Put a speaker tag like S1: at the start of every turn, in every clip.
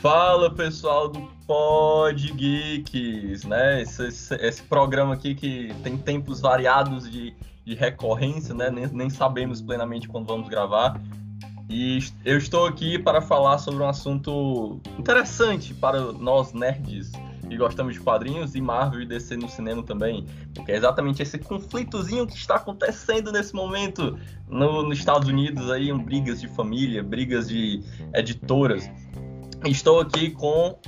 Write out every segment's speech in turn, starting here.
S1: Fala pessoal do Pod Geeks, né? Esse, esse, esse, programa aqui que tem tempos variados de, de recorrência, né? Nem, nem, sabemos plenamente quando vamos gravar. E eu estou aqui para falar sobre um assunto interessante para nós nerds que gostamos de quadrinhos e Marvel e DC no cinema também, porque é exatamente esse conflitozinho que está acontecendo nesse momento no, nos Estados Unidos aí, um, brigas de família, brigas de editoras. Estou aqui com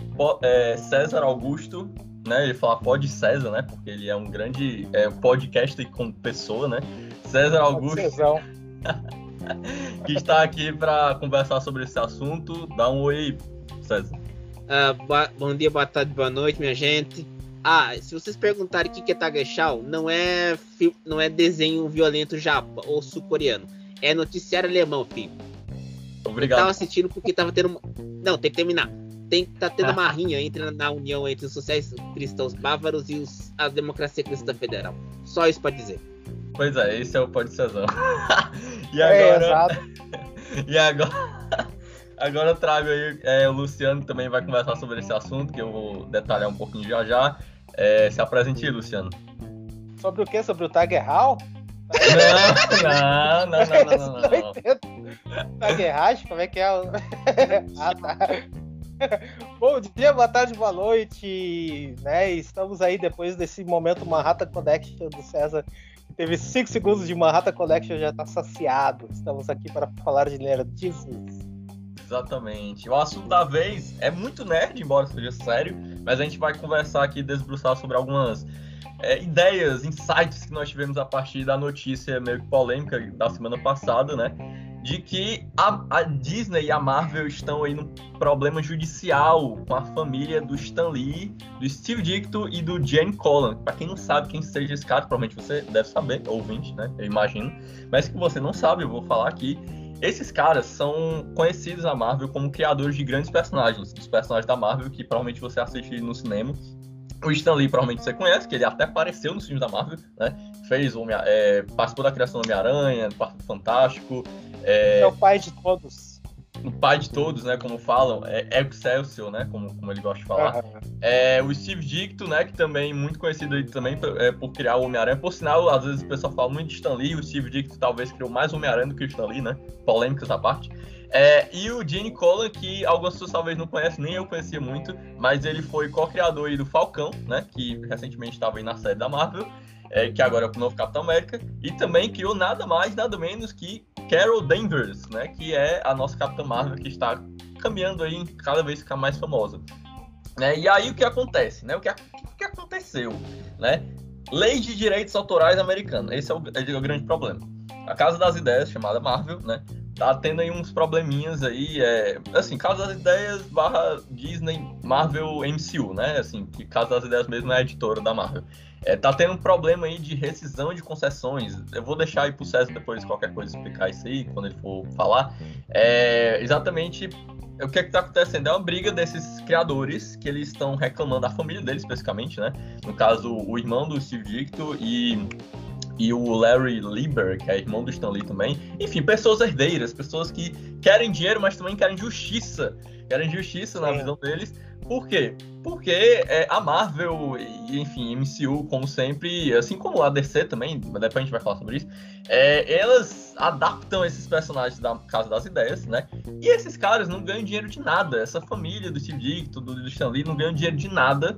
S1: é, César Augusto, né? Ele fala pode César, né? Porque ele é um grande é, podcast com pessoa, né? César Augusto. que está aqui para conversar sobre esse assunto. Dá um oi, César.
S2: Uh, bom dia, boa tarde, boa noite, minha gente. Ah, se vocês perguntarem o que é Tagesschau, não é, não é desenho violento japa ou sul-coreano. É noticiário alemão, filho.
S1: Obrigado.
S2: Eu tava assistindo porque tava tendo. Não, tem que terminar. Tem que tá tendo uma rinha entre, na união entre os sociais cristãos bávaros e os, a democracia cristã federal. Só isso pode dizer.
S1: Pois é, esse é o Pode Cezão.
S3: e agora.
S1: É, e agora. Agora eu trago aí, é, o Luciano também vai conversar sobre esse assunto, que eu vou detalhar um pouquinho já já. É, se apresente, Luciano.
S3: Sobre o que? Sobre o Tag Hall?
S1: Não, não, não, não, não, não.
S3: não. Tag Hash? Como é que é? ah, tá. Bom dia, boa tarde, boa noite. Né? Estamos aí depois desse momento Manhattan Connection do César. Teve 5 segundos de Manhattan Connection, já está saciado. Estamos aqui para falar de nerdices.
S1: Exatamente. O assunto da vez é muito nerd, embora seja sério, mas a gente vai conversar aqui, desbruçar sobre algumas é, ideias, insights que nós tivemos a partir da notícia meio que polêmica da semana passada, né? De que a, a, Disney e a Marvel estão aí num problema judicial com a família do Stan Lee, do Steve Ditko e do Jane Collan. Para quem não sabe quem seja esse cara, provavelmente você deve saber, ouvinte, né? Eu imagino. Mas que você não sabe, eu vou falar aqui. Esses caras são conhecidos na Marvel como criadores de grandes personagens, dos personagens da Marvel que provavelmente você assiste no cinema. O Stan Lee provavelmente você conhece, que ele até apareceu nos filmes da Marvel, né? Fez o é, participou da criação do Homem-Aranha, do Fantástico.
S3: É... é o pai de todos
S1: o pai de todos, né, como falam, é Excelsior, né, como, como ele gosta de falar. Uhum. É o Steve Dicto, né, que também muito conhecido aí também por, é, por criar o Homem-Aranha. Por sinal, às vezes o pessoal fala muito de Stan Lee, o Steve Dicto talvez criou mais Homem-Aranha do que o Stan Lee, né, polêmicas à parte. É, e o Gene Colan, que algumas pessoas talvez não conhecem, nem eu conhecia muito, mas ele foi co-criador do Falcão, né, que recentemente estava aí na série da Marvel, é, que agora é o novo Capitão América, e também criou nada mais, nada menos que Carol Danvers, né, que é a nossa Capitã Marvel que está caminhando aí cada vez ficar mais famosa. Né? E aí o que acontece, né? O que, o que aconteceu, né? Lei de direitos autorais americana, esse é o, é o grande problema. A Casa das Ideias, chamada Marvel, né? Tá tendo aí uns probleminhas aí, é, assim, Casa das Ideias barra Disney Marvel MCU, né? Assim, que Casa das Ideias mesmo é a editora da Marvel. É, tá tendo um problema aí de rescisão de concessões. Eu vou deixar aí pro César depois qualquer coisa explicar isso aí, quando ele for falar. É, exatamente o que é que tá acontecendo? É uma briga desses criadores que eles estão reclamando, a família deles especificamente, né? No caso, o irmão do Steve Dicto e e o Larry Lieber, que é irmão do Stan Lee também. Enfim, pessoas herdeiras, pessoas que querem dinheiro, mas também querem justiça. Querem justiça na visão deles. Por quê? Porque é, a Marvel e, enfim, MCU, como sempre, assim como a DC também, depois a gente vai falar sobre isso, é, elas adaptam esses personagens da Casa das Ideias, né? E esses caras não ganham dinheiro de nada. Essa família do Steve Ditko, do, do Stan Lee, não ganham dinheiro de nada.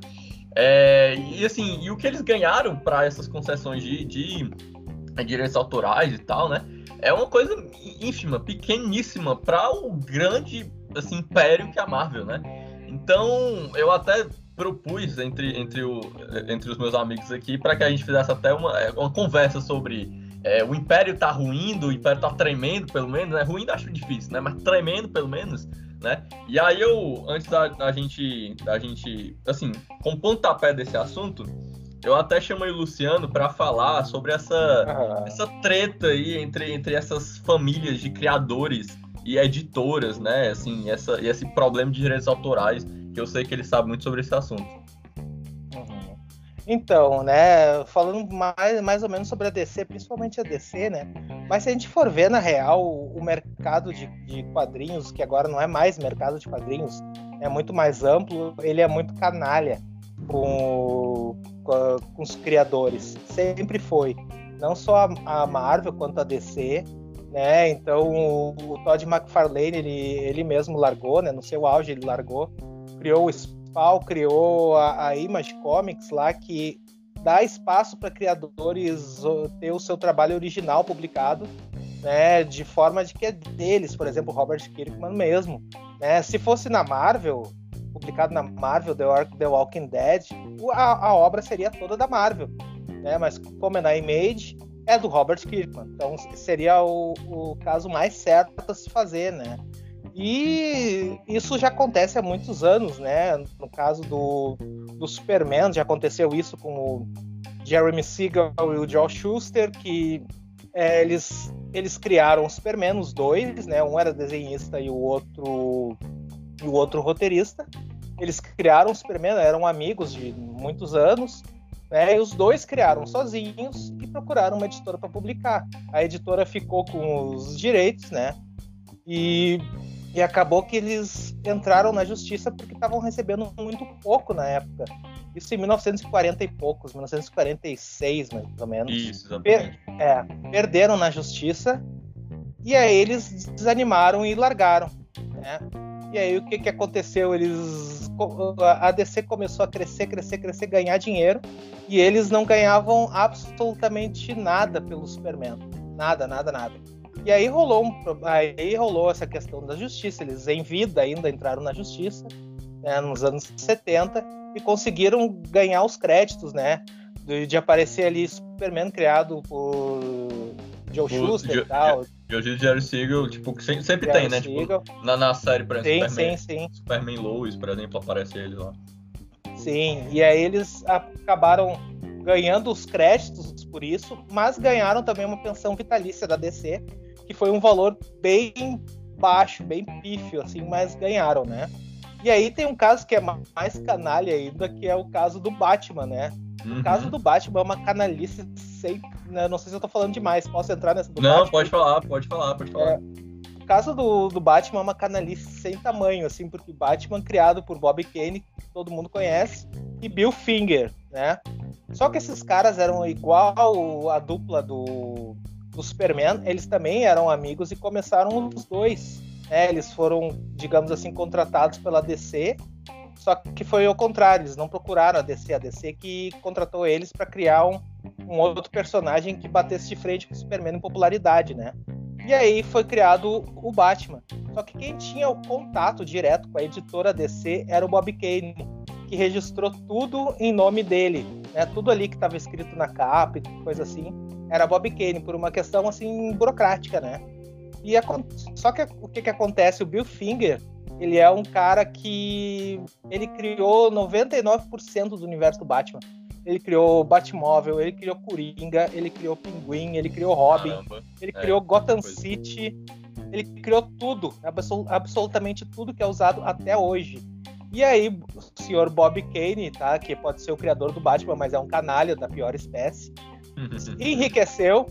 S1: É, e assim, e o que eles ganharam para essas concessões de, de, de, direitos autorais e tal, né? É uma coisa ínfima, pequeníssima para o grande assim, império que é a Marvel, né? Então, eu até propus entre, entre, o, entre os meus amigos aqui para que a gente fizesse até uma, uma conversa sobre é, o Império tá ruindo, o Império tá tremendo, pelo menos, né? Ruindo acho difícil, né? Mas tremendo, pelo menos né? E aí eu, antes da, da gente, da gente, assim, com pontapé desse assunto, eu até chamei o Luciano para falar sobre essa, ah. essa treta aí entre, entre essas famílias de criadores e editoras, né? Assim, essa, esse problema de direitos autorais, que eu sei que ele sabe muito sobre esse assunto.
S3: Então, né, falando mais, mais ou menos sobre a DC, principalmente a DC, né? Mas se a gente for ver, na real, o mercado de, de quadrinhos, que agora não é mais mercado de quadrinhos, é muito mais amplo, ele é muito canalha com, com, com os criadores. Sempre foi. Não só a, a Marvel quanto a DC, né? Então o, o Todd McFarlane ele, ele mesmo largou, né? No seu auge ele largou, criou o Spawn, criou a, a Image Comics lá que dá espaço para criadores ter o seu trabalho original publicado, né? De forma de que é deles, por exemplo, Robert Kirkman mesmo, né? Se fosse na Marvel, publicado na Marvel, The, Walking Dead, a, a obra seria toda da Marvel, né? Mas como é na Image, é do Robert Kirkman. Então seria o, o caso mais certo a se fazer, né? E isso já acontece há muitos anos, né? No caso do, do Superman, já aconteceu isso com o Jeremy Siegel e o Joel Schuster, que é, eles, eles criaram o Superman, os dois, né? Um era desenhista e o outro e o outro roteirista. Eles criaram o Superman, eram amigos de muitos anos. Né? E os dois criaram sozinhos e procuraram uma editora para publicar. A editora ficou com os direitos, né? E, e acabou que eles entraram na justiça porque estavam recebendo muito pouco na época. Isso em 1940 e poucos, 1946 mais ou menos.
S1: Isso, exatamente.
S3: Per é, perderam na justiça e aí eles desanimaram e largaram, né? E aí o que, que aconteceu? Eles a DC começou a crescer, crescer, crescer, ganhar dinheiro e eles não ganhavam absolutamente nada pelo Superman, nada, nada, nada. E aí rolou, um, aí rolou essa questão da justiça. Eles em vida ainda entraram na justiça né, nos anos 70 e conseguiram ganhar os créditos, né? De, de aparecer ali Superman criado por Joe Schuster e tal.
S1: E hoje o Jerry Siegel, tipo, sempre, sempre tem, né? Tipo, na, na série, por exemplo,
S3: sim,
S1: Superman,
S3: sim, sim.
S1: Superman Lois, por exemplo, aparece ele lá.
S3: Sim, e aí eles acabaram ganhando os créditos por isso, mas ganharam também uma pensão vitalícia da DC, que foi um valor bem baixo, bem pífio, assim, mas ganharam, né? E aí tem um caso que é mais canalha ainda, que é o caso do Batman, né? Uhum. O caso do Batman é uma canalice sem. Né? Não sei se eu tô falando demais. Posso entrar nessa do
S1: Não,
S3: Batman?
S1: pode falar, pode falar, pode falar. É,
S3: o caso do, do Batman é uma canalice sem tamanho, assim, porque Batman criado por Bob Kane, que todo mundo conhece, e Bill Finger, né? Só que esses caras eram igual a dupla do, do Superman, eles também eram amigos e começaram os dois. Né? Eles foram, digamos assim, contratados pela DC só que foi ao contrário, eles não procuraram a DC, a DC que contratou eles para criar um, um, outro personagem que batesse de frente com o Superman em popularidade, né? E aí foi criado o Batman. Só que quem tinha o contato direto com a editora DC era o Bob Kane, que registrou tudo em nome dele, né? Tudo ali que estava escrito na capa e coisa assim, era Bob Kane por uma questão assim burocrática, né? E a, só que o que, que acontece? O Bill Finger ele é um cara que ele criou 99% do universo do Batman. Ele criou Batmóvel, ele criou Coringa, ele criou Pinguim, ele criou Robin, Caramba. ele é, criou Gotham City, ele criou tudo, absolutamente tudo que é usado até hoje. E aí, o senhor Bob Kane, tá, que pode ser o criador do Batman, mas é um canalha da pior espécie, enriqueceu,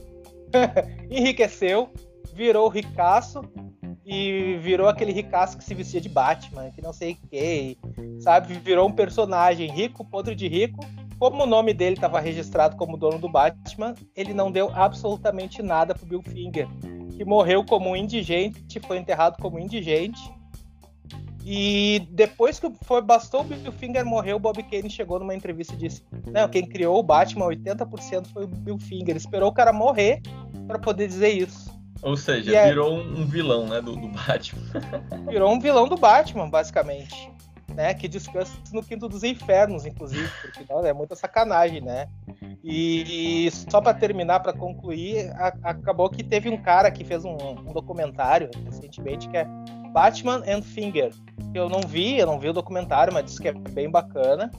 S3: enriqueceu, virou ricaço e virou aquele ricaço que se vestia de Batman, que não sei que, sabe? Virou um personagem rico, podre de rico. Como o nome dele estava registrado como dono do Batman, ele não deu absolutamente nada pro Bill Finger, que morreu como indigente, foi enterrado como indigente. E depois que foi, bastou o Bill Finger morrer, o Bob Kane chegou numa entrevista e disse: Não, quem criou o Batman 80% foi o Bill Finger. Esperou o cara morrer para poder dizer isso.
S1: Ou seja, é- virou um vilão, né, do, do, Batman.
S3: Virou um vilão do Batman, basicamente. Né, que descansa no quinto dos infernos, inclusive, porque não, é muita sacanagem, né? E, só para terminar, para concluir, a, acabou que teve um cara que fez um, um, documentário recentemente que é Batman and Finger. Eu não vi, eu não vi o documentário, mas disse que é bem bacana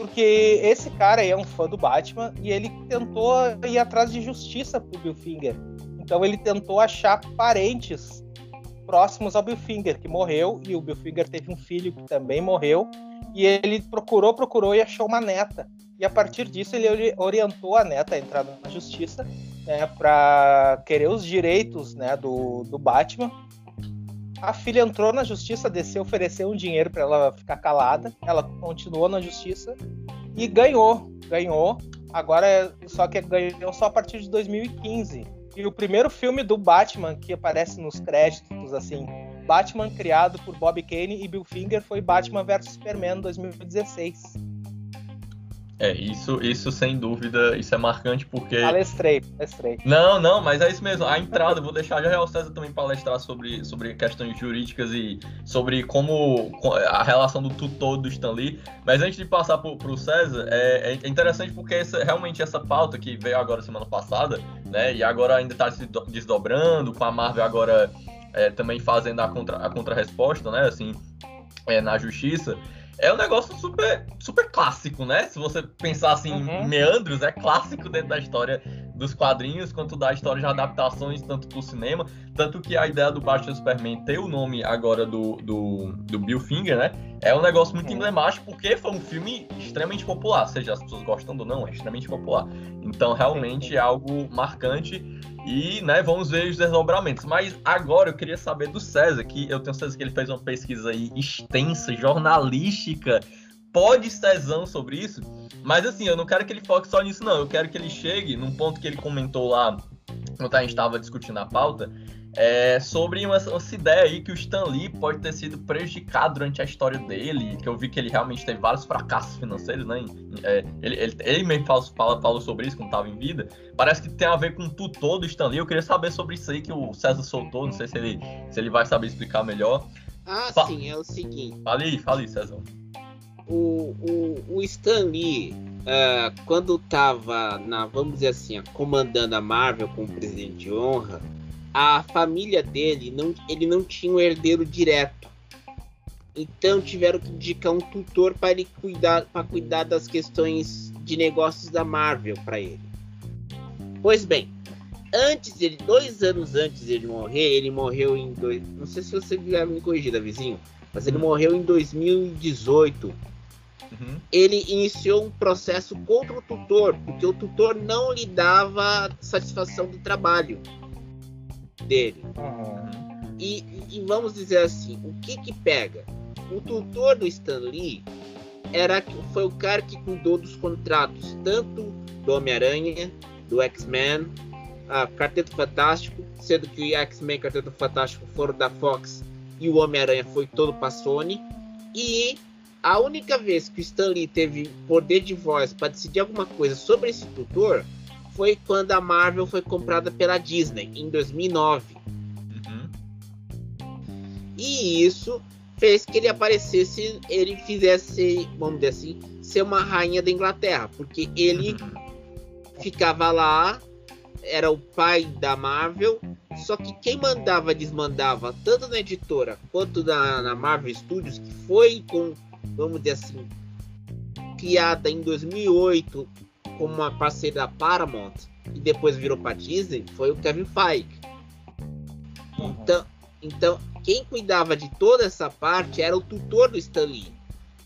S3: porque esse cara aí é um fã do Batman e ele tentou ir atrás de justiça pro Bill Finger. Então ele tentou achar parentes próximos ao Bill Finger, que morreu, e o Bill Finger teve um filho que também morreu, e ele procurou, procurou e achou uma neta. E a partir disso ele orientou a neta a entrar na justiça né, para querer os direitos né, do, do Batman. A filha entrou na justiça, desceu, ofereceu um dinheiro para ela ficar calada. Ela continuou na justiça e ganhou. Ganhou. Agora, só que ganhou só a partir de 2015. E o primeiro filme do Batman que aparece nos créditos, assim, Batman criado por Bob Kane e Bill Finger foi Batman vs Superman 2016.
S1: É, isso, isso sem dúvida, isso é marcante porque.
S3: Palestrei, palestrei.
S1: Não, não, mas é isso mesmo. A entrada, vou deixar já o César também palestrar sobre, sobre questões jurídicas e sobre como a relação do tutor do Stanley. Mas antes de passar pro, pro César, é, é interessante porque essa, realmente essa pauta que veio agora semana passada, né? E agora ainda está se desdobrando, com a Marvel agora é, também fazendo a contra-resposta, a contra -resposta, né? Assim, é, na justiça é um negócio super, super clássico, né? Se você pensar assim, uhum. meandros, é clássico dentro da história dos quadrinhos, quanto da história de adaptações, tanto pro cinema, tanto que a ideia do Batman Superman ter o nome agora do, do, do Bill Finger, né? É um negócio muito uhum. emblemático, porque foi um filme extremamente popular, seja as pessoas gostando ou não, é extremamente popular. Então, realmente é algo marcante e, né, vamos ver os desdobramentos. Mas agora eu queria saber do César, que eu tenho certeza que ele fez uma pesquisa aí extensa, jornalística, pode Cezão sobre isso. Mas assim, eu não quero que ele foque só nisso, não. Eu quero que ele chegue num ponto que ele comentou lá, quando a gente estava discutindo a pauta, é, sobre uma, essa ideia aí que o Stan Lee pode ter sido prejudicado durante a história dele, que eu vi que ele realmente teve vários fracassos financeiros, né? É, ele, ele, ele, mesmo fala, falou sobre isso quando estava em vida. Parece que tem a ver com o tutor do Stan Lee. Eu queria saber sobre isso aí que o César soltou, não sei se ele, se ele vai saber explicar melhor.
S2: Ah, Fa sim, é o seguinte.
S1: Fale aí, fale aí, César.
S2: O, o, o Stan Lee, uh, quando estava, na, vamos dizer assim, comandando a Marvel como presidente de honra, a família dele não, ele não tinha um herdeiro direto. Então tiveram que indicar um tutor para ele cuidar, para cuidar das questões de negócios da Marvel para ele. Pois bem, antes dele, dois anos antes dele morrer, ele morreu em dois, não sei se você vai me corrigir, vizinho, mas ele morreu em 2018. Uhum. Ele iniciou um processo contra o tutor, porque o tutor não lhe dava satisfação do trabalho dele. Uhum. E, e, vamos dizer assim, o que que pega? O tutor do Stan Lee era, foi o cara que cuidou dos contratos tanto do Homem-Aranha, do X-Men, a Quarteto Fantástico, sendo que o X-Men e Quarteto Fantástico foram da Fox e o Homem-Aranha foi todo para Sony. E a única vez que o Stan Lee teve poder de voz para decidir alguma coisa sobre esse tutor foi quando a Marvel foi comprada pela Disney em 2009. Uhum. E isso fez que ele aparecesse, ele fizesse, vamos dizer assim, ser uma rainha da Inglaterra, porque ele uhum. ficava lá, era o pai da Marvel, só que quem mandava desmandava tanto na editora quanto na, na Marvel Studios, que foi com, vamos dizer assim, criada em 2008 como uma parceira da Paramount e depois virou para Disney foi o Kevin Feige. Então, então, quem cuidava de toda essa parte era o tutor do Stan Lee.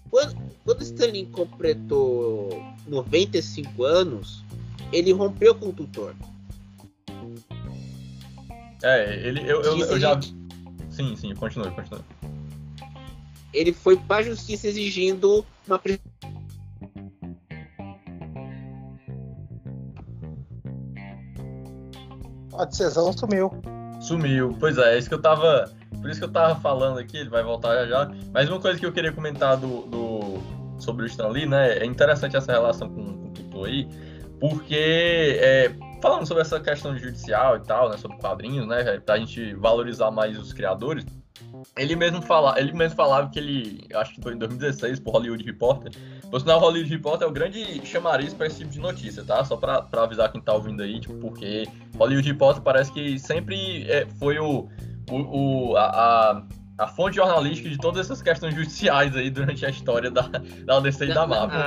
S2: Quando, quando o Stan Lee completou 95 anos, ele rompeu com o tutor.
S1: É, ele, eu, eu, eu já. Sim, sim, continue, continue.
S2: Ele foi para a justiça exigindo uma
S3: A decisão sumiu.
S1: Sumiu. Pois é, é isso que eu tava. Por isso que eu tava falando aqui, ele vai voltar já já. Mas uma coisa que eu queria comentar do, do sobre o Stan Lee, né? É interessante essa relação com, com o Tutu aí, porque é, falando sobre essa questão judicial e tal, né? Sobre quadrinhos, né? Pra gente valorizar mais os criadores. Ele mesmo, fala, ele mesmo falava que ele, acho que foi em 2016, por Hollywood Reporter. Por sinal, Hollywood Reporter é o grande chamariz para esse tipo de notícia, tá? Só para avisar quem tá ouvindo aí, tipo, porque Hollywood Reporter parece que sempre é, foi o, o, o a, a, a, fonte jornalística de todas essas questões judiciais aí durante a história da, da DC e da Marvel.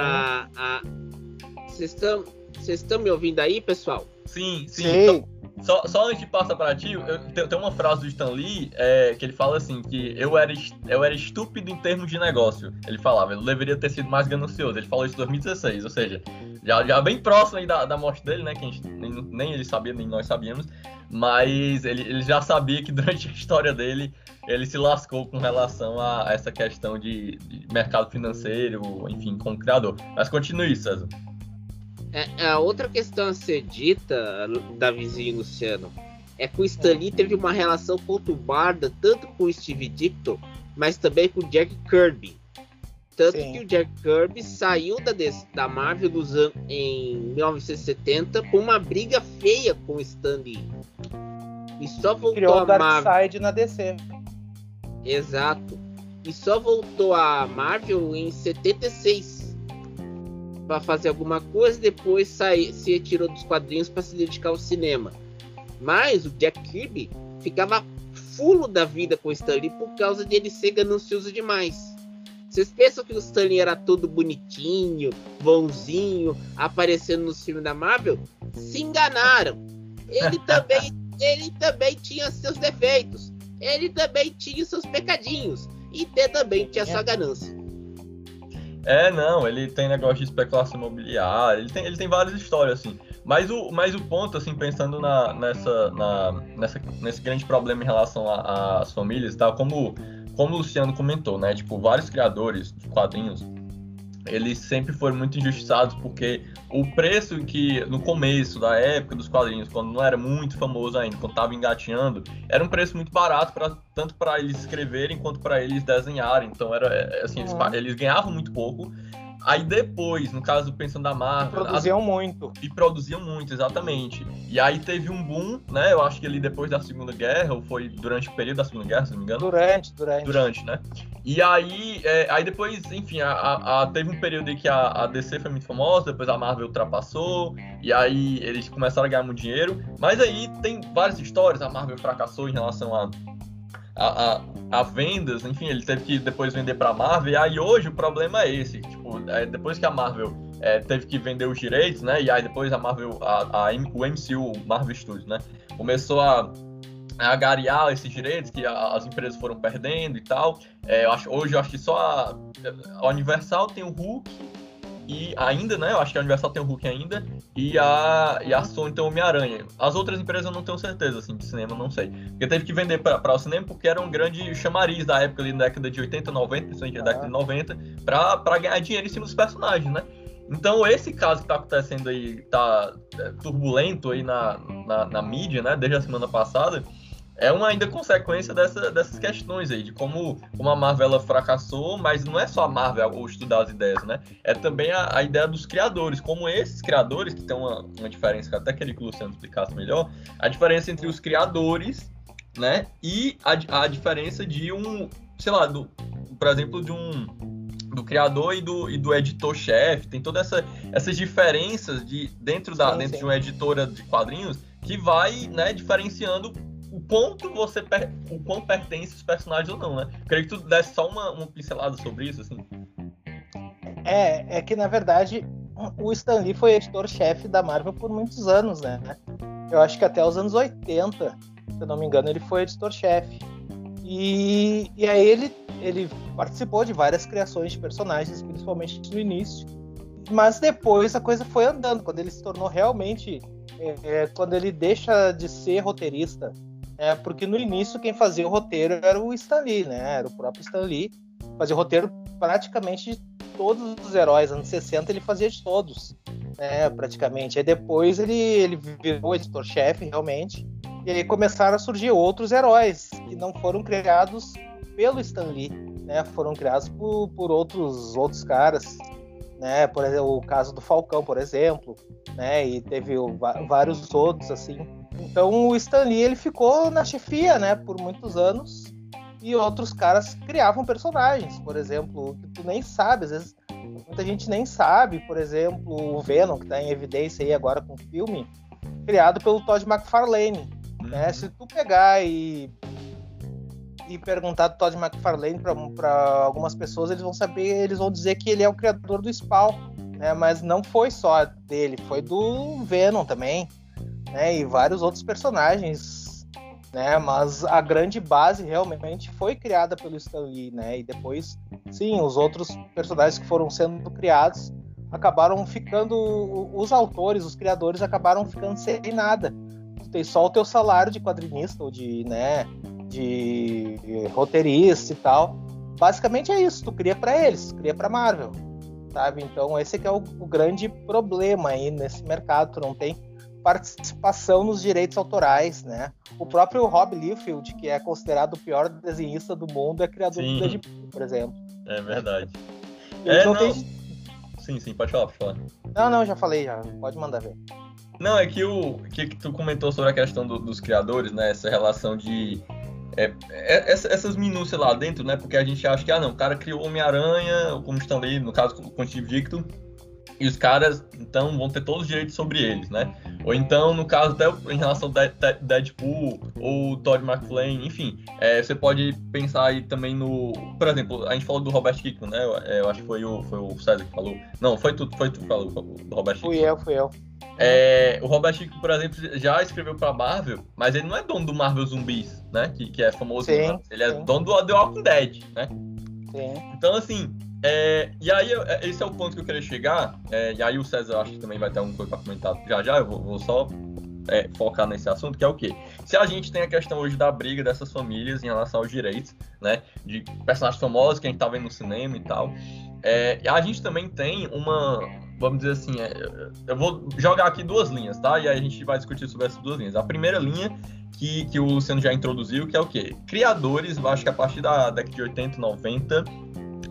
S2: Vocês estão vocês estão me ouvindo aí, pessoal?
S1: Sim, sim.
S3: sim.
S1: Então, Só, só antes de passar para ti, eu, tem uma frase do Stan Lee é, que ele fala assim, que eu era, eu era estúpido em termos de negócio. Ele falava, eu deveria ter sido mais ganancioso. Ele falou isso em 2016, ou seja, já, já bem próximo da, da morte dele, né? Que gente, nem, nem ele sabia, nem nós sabíamos. Mas ele, ele já sabia que durante a história dele, ele se lascou com relação a, a essa questão de, de mercado financeiro, enfim, como criador. Mas continue, César.
S2: É, a outra questão a ser dita, Davizinho Luciano, é que o Stanley teve uma relação conturbada tanto com o Steve Ditko, mas também com o Jack Kirby. Tanto Sim. que o Jack Kirby saiu da, da Marvel dos anos, em 1970 com uma briga feia com o Stanley. E só voltou Criou a Marvel.
S3: na DC.
S2: Exato. E só voltou a Marvel em 76 para fazer alguma coisa, depois sair, se retirou dos quadrinhos para se dedicar ao cinema. Mas o Jack Kirby ficava fulo da vida com o Stanley por causa de ele ser ganancioso demais. Vocês pensam que o Stanley era todo bonitinho, bonzinho, aparecendo nos filmes da Marvel? Se enganaram. Ele também, ele também tinha seus defeitos. Ele também tinha seus pecadinhos. E também tinha sua ganância.
S1: É, não, ele tem negócio de especulação imobiliária, ele tem, ele tem várias histórias, assim. Mas o, mas o ponto, assim, pensando na, nessa, na, nessa, nesse grande problema em relação às famílias e tal, como, como o Luciano comentou, né? Tipo, vários criadores de quadrinhos eles sempre foram muito injustiçados porque o preço que no começo da época dos quadrinhos, quando não era muito famoso ainda, quando estava engatinhando, era um preço muito barato para tanto para eles escreverem quanto para eles desenharem. Então era é, assim, eles, é. eles ganhavam muito pouco Aí depois, no caso pensando da Marvel.
S3: E produziam as... muito.
S1: E produziam muito, exatamente. E aí teve um boom, né? Eu acho que ali depois da Segunda Guerra, ou foi durante o período da Segunda Guerra, se não me engano.
S3: Durante, durante.
S1: Durante, né? E aí, é, aí depois, enfim, a, a, a, teve um período em que a, a DC foi muito famosa, depois a Marvel ultrapassou, e aí eles começaram a ganhar muito dinheiro. Mas aí tem várias histórias, a Marvel fracassou em relação a a, a, a, vendas, enfim, ele teve que depois vender para a Marvel. E aí hoje o problema é esse, tipo, é, depois que a Marvel é, teve que vender os direitos, né? E aí depois a Marvel, a, a o MCU, o Marvel Studios, né? Começou a, a garear esses direitos que as empresas foram perdendo e tal. É, eu acho, hoje eu acho que só a, a Universal tem o Hulk e ainda, né? Eu acho que a Universal tem o Hulk ainda. E a, e a Sony tem o Homem-Aranha. As outras empresas eu não tenho certeza, assim, de cinema, não sei. Porque teve que vender para o cinema porque era um grande chamariz da época ali, na década de 80, 90, principalmente na década de 90, para ganhar dinheiro em cima dos personagens, né? Então, esse caso que tá acontecendo aí, tá é, turbulento aí na, na, na mídia, né? Desde a semana passada é uma ainda consequência dessa, dessas questões aí, de como, como a Marvel fracassou, mas não é só a Marvel o estudar as ideias, né? É também a, a ideia dos criadores, como esses criadores, que tem uma, uma diferença que até queria que o Luciano explicasse melhor, a diferença entre os criadores, né, e a, a diferença de um, sei lá, do, por exemplo, de um do criador e do, e do editor-chefe, tem todas essa, essas diferenças de dentro da sim, dentro sim. de uma editora de quadrinhos que vai, né, diferenciando o quanto você per... o quão pertence os personagens ou não, né? Creio que tu desse só uma, uma pincelada sobre isso, assim.
S3: É, é que na verdade o Stan Lee foi editor-chefe da Marvel por muitos anos, né? Eu acho que até os anos 80, se eu não me engano, ele foi editor-chefe. E, e aí ele, ele participou de várias criações de personagens, principalmente no início. Mas depois a coisa foi andando, quando ele se tornou realmente. É, é quando ele deixa de ser roteirista é, porque no início quem fazia o roteiro era o Stan Lee, né? Era o próprio Stan Lee. Fazia o roteiro praticamente de todos os heróis. Anos 60 ele fazia de todos, né? Praticamente. Aí depois ele, ele virou editor-chefe, realmente. E aí começaram a surgir outros heróis que não foram criados pelo Stan Lee, né? Foram criados por, por outros, outros caras. Né, por exemplo, o caso do Falcão, por exemplo, né, e teve o, vários outros assim. Então o Stan Lee ele ficou na chefia, né, por muitos anos. E outros caras criavam personagens, por exemplo, que tu nem sabe, às vezes muita gente nem sabe, por exemplo, o Venom, que está em evidência aí agora com o filme, criado pelo Todd McFarlane. Né? Uhum. Se tu pegar e, e perguntar do Todd McFarlane para algumas pessoas, eles vão saber, eles vão dizer que ele é o criador do Spawn, né? mas não foi só dele, foi do Venom também né, e vários outros personagens, né, mas a grande base realmente foi criada pelo Stan Lee, né, e depois, sim, os outros personagens que foram sendo criados acabaram ficando, os autores, os criadores acabaram ficando sem nada. Tu tem só o teu salário de quadrinista ou de, né, de roteirista e tal. Basicamente é isso, tu cria para eles, cria para Marvel, sabe? Então esse é o, o grande problema aí nesse mercado, tu não tem participação nos direitos autorais, né? O próprio Rob Liefeld, que é considerado o pior desenhista do mundo, é criador sim. do Deadpool, por exemplo.
S1: É verdade. É, não. Tem... Sim, sim, pode falar, pode falar.
S3: Não, não, já falei, já. Pode mandar ver.
S1: Não, é que o que, que tu comentou sobre a questão do, dos criadores, né? Essa relação de é, é, essas minúcias lá dentro, né? Porque a gente acha que, ah, não, o cara criou Homem-Aranha, como estão ali, no caso com o Dicto, e os caras, então, vão ter todos os direitos sobre eles, né? Ou então, no caso, até em relação ao Deadpool ou Todd McFarlane, enfim, é, você pode pensar aí também no... Por exemplo, a gente falou do Robert Hickman, né? Eu, é, eu acho que foi o, foi o César que falou. Não, foi tu, foi tu que falou do Robert Hickman.
S3: Fui eu, fui eu.
S1: É, o Robert Hickman, por exemplo, já escreveu pra Marvel, mas ele não é dono do Marvel Zumbis, né? Que, que é famoso. Sim, né? Ele é sim. dono do The Walking Dead, né? Sim. Então, assim, é, e aí, é, esse é o ponto que eu queria chegar. É, e aí, o César acho que também vai ter alguma coisa para comentar já já. Eu vou, vou só é, focar nesse assunto, que é o quê? Se a gente tem a questão hoje da briga dessas famílias em relação aos direitos, né? De personagens famosos que a gente tá vendo no cinema e tal. É, a gente também tem uma. Vamos dizer assim, é, eu vou jogar aqui duas linhas, tá? E aí a gente vai discutir sobre essas duas linhas. A primeira linha que, que o Luciano já introduziu, que é o quê? Criadores, acho que a partir da década de 80, 90,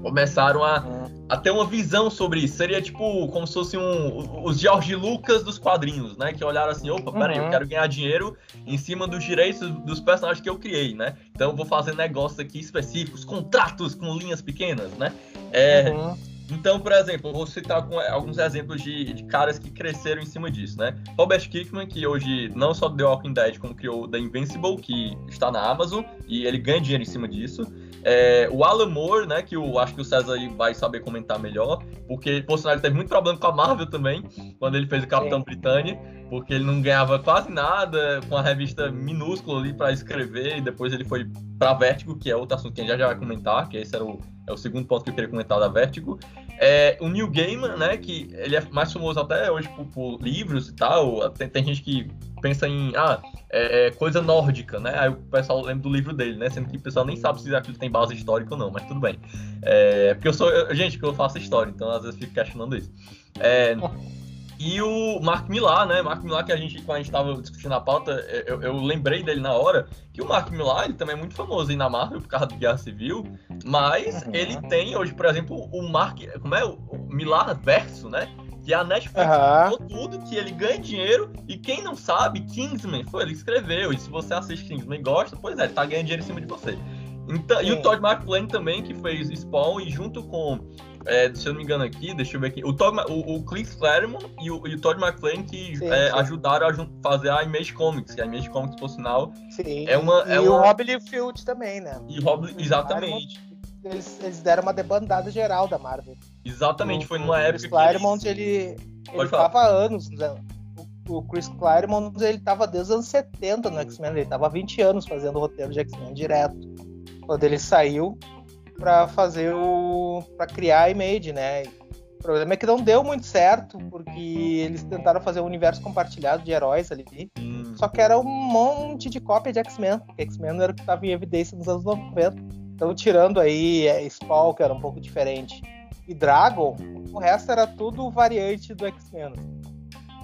S1: começaram a, a ter uma visão sobre isso. Seria tipo como se fosse um, os George Lucas dos quadrinhos, né? Que olharam assim, opa, peraí, uhum. eu quero ganhar dinheiro em cima dos direitos dos personagens que eu criei, né? Então eu vou fazer negócios aqui específicos, contratos com linhas pequenas, né? É, uhum. Então, por exemplo, vou citar alguns exemplos de, de, caras que cresceram em cima disso, né? Robert Kirkman, que hoje não só The Walking Dead, como criou The Invincible, que está na Amazon, e ele ganha dinheiro em cima disso. É, o Alan Moore, né, que eu acho que o César vai saber comentar melhor, porque por sinal ele teve muito problema com a Marvel também, quando ele fez o Capitão. Britânia, porque ele não ganhava quase nada com a revista minúscula ali para escrever, e depois ele foi para Vertigo, que é outro assunto que a gente já, já vai comentar, que esse era o, é o segundo ponto que eu queria comentar da Vertigo. É, o Neil Gaiman, né, que ele é mais famoso até hoje por, por livros e tal, tem, tem, gente que pensa em, ah, é, é, coisa nórdica, né, aí o pessoal lembra do livro dele, né, sendo que o pessoal nem sabe se aquilo tem base histórica ou não, mas tudo bem. É, porque eu sou, eu, gente, que eu faço história, então às vezes fico questionando isso. É, e o Mark Millar, né? Mark Millar, que a gente, quando a gente estava discutindo a pauta, eu, eu, lembrei dele na hora, que o Mark Millar, ele também é muito famoso aí na Marvel por causa do Guerra Civil, mas uhum. ele tem hoje, por exemplo, o Mark, como é? O Millar Verso, né? Que a Netflix uhum. tudo, que ele ganha dinheiro, e quem não sabe, Kingsman, foi ele que escreveu, e se você assiste Kingsman e gosta, pois é, ele tá ganhando dinheiro em cima de você. Então, e o Todd McFarlane também, que fez Spawn, e junto com é, se eu não me engano aqui, deixa eu ver aqui, o, Todd, o, o Cliff Claremont e o, e o Todd McFarlane que sim, é, sim. ajudaram a fazer a Image Comics, que a Image Comics, por sinal,
S3: sim. é uma... É e uma... o Rob Liefeld também, né?
S1: E Rob, exatamente.
S3: Eles, eles, deram uma debandada geral da Marvel.
S1: Exatamente, o, foi numa época
S3: Chris Claremont, eles... ele, ele tava há anos, né? o Chris Claremont, ele tava desde os anos 70 no X-Men, ele tava há 20 anos fazendo o roteiro de X-Men direto. Quando ele saiu, para fazer o. para criar a Image, né? O problema é que não deu muito certo, porque eles tentaram fazer um universo compartilhado de heróis ali. Hum. Só que era um monte de cópia de X-Men. X-Men era o que estava em evidência nos anos 90. Então, tirando aí é, Spawn, que era um pouco diferente, e Dragon, o resto era tudo variante do X-Men.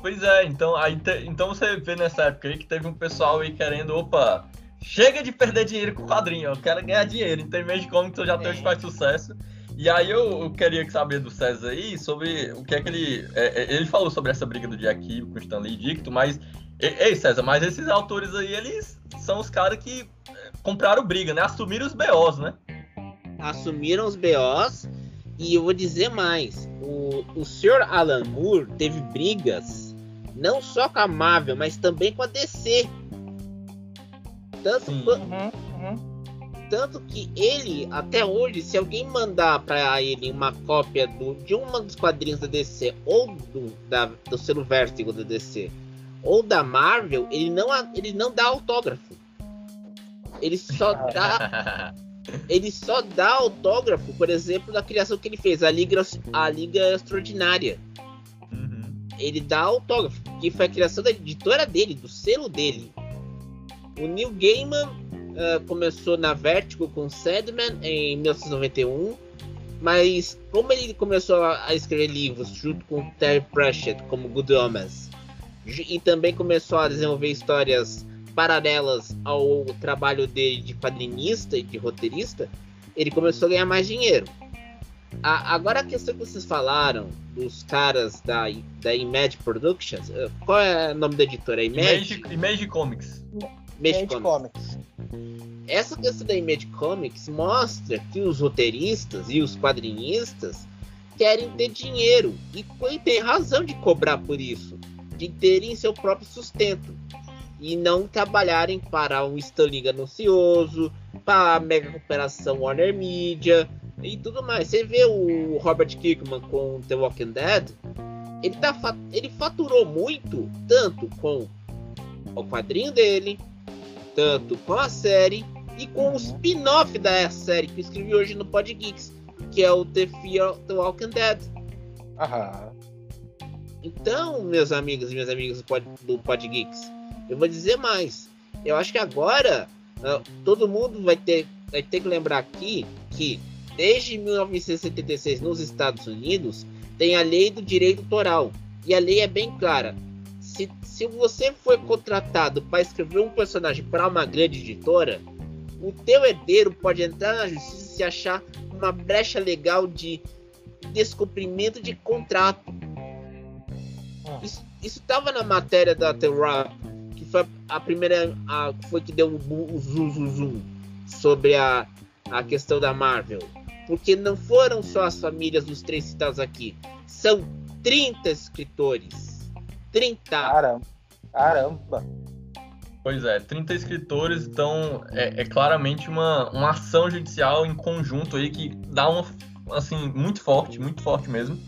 S1: Pois é, então, aí te, então você vê nessa época aí que teve um pessoal aí querendo, opa, Chega de perder dinheiro com quadrinho, eu quero ganhar dinheiro. Então, em vez de comics, eu já tenho que faz sucesso. E aí eu, eu, queria saber do César aí sobre o que é que ele. É, é ele falou sobre essa briga do Jack Kirby com o Stanley Dicto, mas. Ei, César, mas esses autores aí, eles são os caras que é, compraram briga, né? Assumiram os BOs, né?
S2: Assumiram os BOs. E eu vou dizer mais: o, o Sr. Alan Moore teve brigas não só com a Marvel, mas também com a DC tanto, uhum, uhum. tanto que ele, até hoje, se alguém mandar para ele uma cópia do, de um dos quadrinhos da DC ou do, da, do selo Vertigo da DC, ou da Marvel, ele não, ele não dá autógrafo. Ele só dá. ele só dá autógrafo, por exemplo, da criação que ele fez, a Liga, a Liga Extraordinária. Uhum. Ele dá autógrafo, que foi a criação da editora dele, do selo dele. O Neil Gaiman uh, começou na Vertigo com Sandman em 1991, mas como ele começou a, escrever livros junto com Terry Pratchett como Good Omens, e também começou a desenvolver histórias paralelas ao trabalho dele de quadrinista e de roteirista, ele começou a ganhar mais dinheiro. A, agora a questão que vocês falaram dos caras da, da Image Productions, eh, qual é o nome da editora?
S1: Image, Image, Image Comics.
S2: Image, Comics. Essa questão da Image Comics mostra que os roteiristas e os quadrinistas querem ter dinheiro. E tem razão de cobrar por isso, de terem seu próprio sustento. E não trabalharem para um Stanley ganancioso, para a mega cooperação Warner Media e tudo mais. Você vê o Robert Kirkman com The Walking Dead, ele, tá, ele faturou muito, tanto com o quadrinho dele, tanto com a série e com o spin-off da série que eu escrevi hoje no Pod Geeks, que é o The Fear The Walking Dead.
S3: Aham.
S2: Então, meus amigos e minhas amigas do Pod, do Pod Geeks, eu vou dizer mais. Eu acho que agora uh, todo mundo vai ter, vai ter que lembrar aqui que desde 1976 nos Estados Unidos tem a lei do direito autoral. E a lei é bem clara. Se, se você foi contratado para escrever um personagem para uma grande editora, o teu herdeiro pode entrar na justiça se achar uma brecha legal de descumprimento de contrato. Ah. Isso estava na matéria da The Rock foi a primeira a, foi que deu o, zoom, zoom, zoom sobre a, a questão da Marvel. Porque não foram só as famílias dos três citados aqui. São 30 escritores. 30.
S3: Caramba. Caramba.
S1: Pois é, 30 escritores, então é, é, claramente uma, uma ação judicial em conjunto aí que dá uma, assim, muito forte, muito forte mesmo.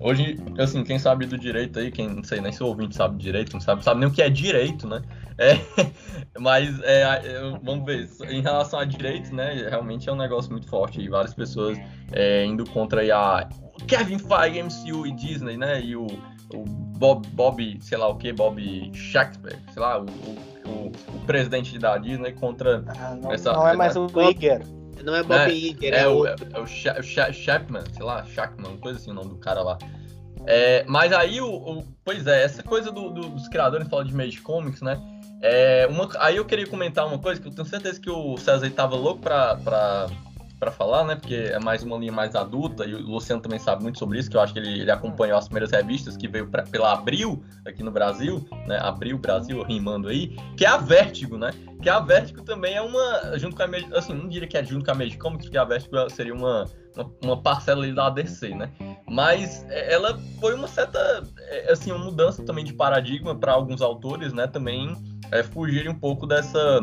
S1: Hoje, assim, quem sabe do direito aí, quem não sei nem se o ouvinte sabe direito, não sabe, sabe nem o que é direito, né? É, mas é, vamos ver, em relação a direito, né? Realmente é um negócio muito forte e várias pessoas é, indo contra aí a Kevin Feige, MCU e Disney, né? E o, o Bob, Bob, sei lá o que, Bob Shakespeare, sei lá, o, o, o presidente da Disney contra
S3: ah, não, essa. Não é mais o Iger.
S2: Não é Bob é, Iger, é,
S1: é, o, é, o Chapman, sei lá, Chapman, coisa assim o nome do cara lá. É, mas aí, o, o, pois é, essa coisa do, do, dos criadores falam de Mage Comics, né? É, uma, aí eu queria comentar uma coisa que eu tenho certeza que o César estava louco pra, pra, pra falar, né? Porque é mais uma linha mais adulta e o Luciano também sabe muito sobre isso, que eu acho que ele, ele acompanhou as primeiras revistas que veio pra, pela Abril aqui no Brasil, né? Abril Brasil, rimando aí, que é a Vértigo, né? Que a Vértigo também é uma, junto com a assim, não diria que é junto com a Mage Comics, porque a Vértigo seria uma uma, parcela ali da DC, né? Mas é, ela foi uma certa, é, assim, uma mudança também de paradigma para alguns autores, né? Também é, fugirem um pouco dessa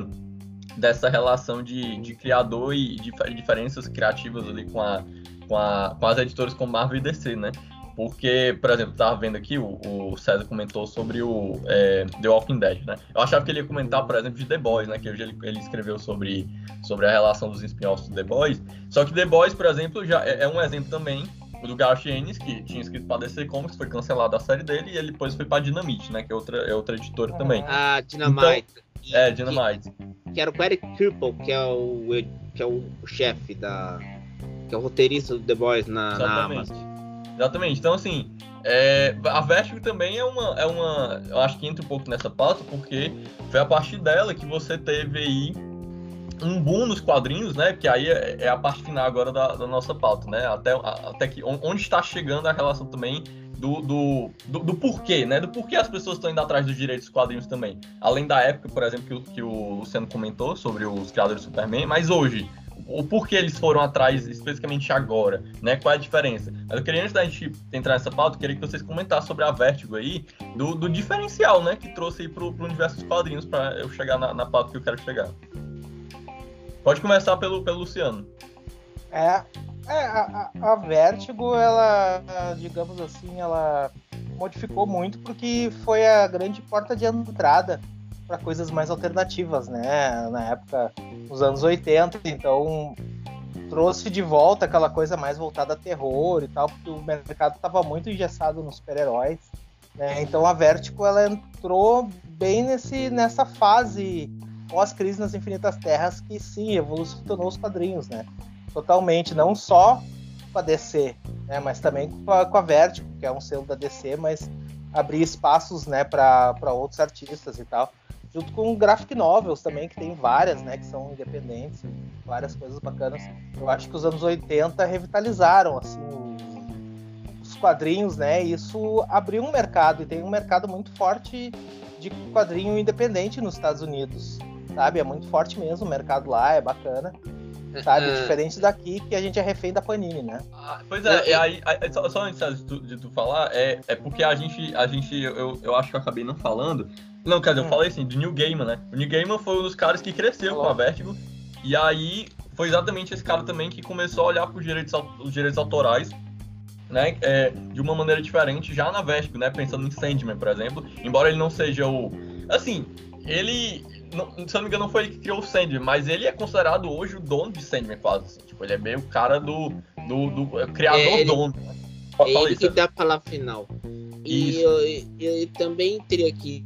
S1: dessa relação de, de criador e de diferenças criativas ali com, a, com, a, com as editoras como Marvel e DC, né? Porque, por exemplo, tava vendo aqui, o, o César comentou sobre o é, The Walking Dead, né? Eu achava que ele ia comentar, por exemplo, de The Boys, né? Que hoje ele, ele escreveu sobre, sobre a relação dos spin-offs do The Boys. Só que The Boys, por exemplo, já é, é um exemplo também do Garth Ennis, que tinha escrito para DC Comics, foi cancelado a série dele, e ele depois foi para Dynamite, né? Que é outra, é outra editora ah, também.
S2: Ah, Dynamite.
S1: Então, é, Dynamite.
S2: Que, que, era o Eric Kripple, que é o, que é o chefe da... que é o roteirista do The Boys na, na Amazon.
S1: Exatamente. Então, assim, é, a Vertigo também é uma, é uma. Eu acho que entra um pouco nessa pauta, porque foi a partir dela que você teve aí um boom nos quadrinhos, né? Que aí é, é a parte final agora da, da, nossa pauta, né? Até, até que onde está chegando a relação também do, do, do, do, porquê, né? Do porquê as pessoas estão indo atrás dos direitos dos quadrinhos também. Além da época, por exemplo, que, o, que o Luciano comentou sobre os criadores do Superman, mas hoje, o porquê eles foram atrás especificamente agora, né? Qual é a diferença? Mas eu queria, antes da gente entrar nessa pauta, eu queria que vocês comentassem sobre a Vertigo aí, do, do diferencial, né? Que trouxe aí pro, pro universo dos quadrinhos para eu chegar na, na pauta que eu quero chegar. Pode começar pelo, pelo Luciano.
S3: É, é a, a, Vertigo, ela, digamos assim, ela modificou muito porque foi a grande porta de entrada para coisas mais alternativas, né? Na época, nos anos 80, então trouxe de volta aquela coisa mais voltada a terror e tal, porque o mercado estava muito engessado nos super-heróis. Né? Então a Vertigo ela entrou bem nesse, nessa fase pós-crise nas Infinitas Terras que sim, evolucionou os quadrinhos, né? Totalmente, não só com a DC, né? mas também com a, com a Vertigo, que é um selo da DC, mas abrir espaços né, para outros artistas e tal junto com graphic novels também, que tem várias, né, que são independentes, várias coisas bacanas. Eu acho que os anos 80 revitalizaram, assim, os quadrinhos, né, isso abriu um mercado, e tem um mercado muito forte de quadrinho independente nos Estados Unidos, sabe? É muito forte mesmo o mercado lá, é bacana. Sabe? Uh, Diferente daqui que a gente é refém da Panini, né?
S1: Ah, pois é, e aí, aí, só, só antes de tu, de tu, falar, é, é porque a gente, a gente eu, eu acho que eu acabei não falando, não, quer dizer, eu hum. falei assim, do New Gaiman, né? O New Gaiman foi um dos caras que cresceu Olá. com a Vertigo. E aí foi exatamente esse cara também que começou a olhar para os direitos, os direitos autorais, né? É, de uma maneira diferente já na Vertigo, né? Pensando em Sandman, por exemplo. Embora ele não seja o. Assim, ele. Não, se eu não me engano, não foi ele que criou o Sandman, mas ele é considerado hoje o dono de Sandman, quase. Assim. Tipo, ele é meio o cara do. do, do é, criador é, ele, dono. Né?
S2: Ele isso, que dá a palavra final. E eu, eu também teria que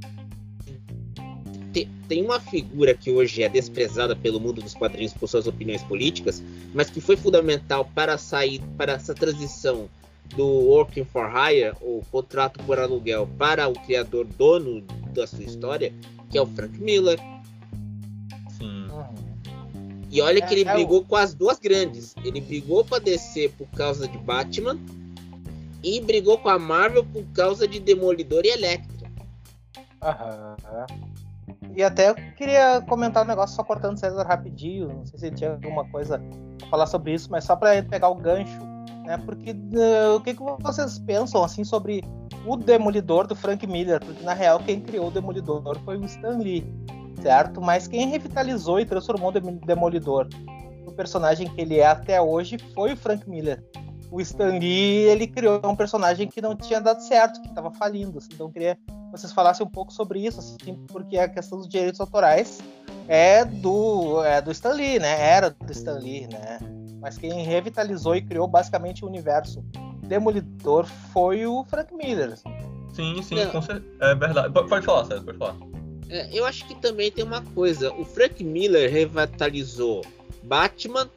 S2: tem uma figura que hoje é desprezada pelo mundo dos quadrinhos por suas opiniões políticas, mas que foi fundamental para sair para essa transição do working for hire, ou contrato por aluguel, para o criador dono da sua história, que é o Frank Miller. Sim. E olha que ele é, é brigou o... com as duas grandes. Ele brigou para descer por causa de Batman e brigou com a Marvel por causa de Demolidor e Electra.
S3: Aham. E até eu queria comentar um negócio só cortando César rapidinho. Não sei se ele tinha alguma coisa pra falar sobre isso, mas só para pegar o gancho, né? Porque uh, o que, que vocês pensam assim sobre o Demolidor do Frank Miller? Porque na real quem criou o Demolidor foi o Stan Lee, certo? Mas quem revitalizou e transformou o Demolidor no personagem que ele é até hoje foi o Frank Miller o Stan Lee ele criou um personagem que não tinha dado certo, que estava falindo. Assim, então eu queria que vocês falassem um pouco sobre isso, assim, porque a questão dos direitos autorais é do, é do Stan Lee, né? Era do Stan Lee, né? Mas quem revitalizou e criou basicamente o universo Demolidor foi o Frank Miller.
S1: Sim, sim, é verdade. Pode falar, César, pode falar.
S2: É, eu acho que também tem uma coisa. O Frank Miller revitalizou Batman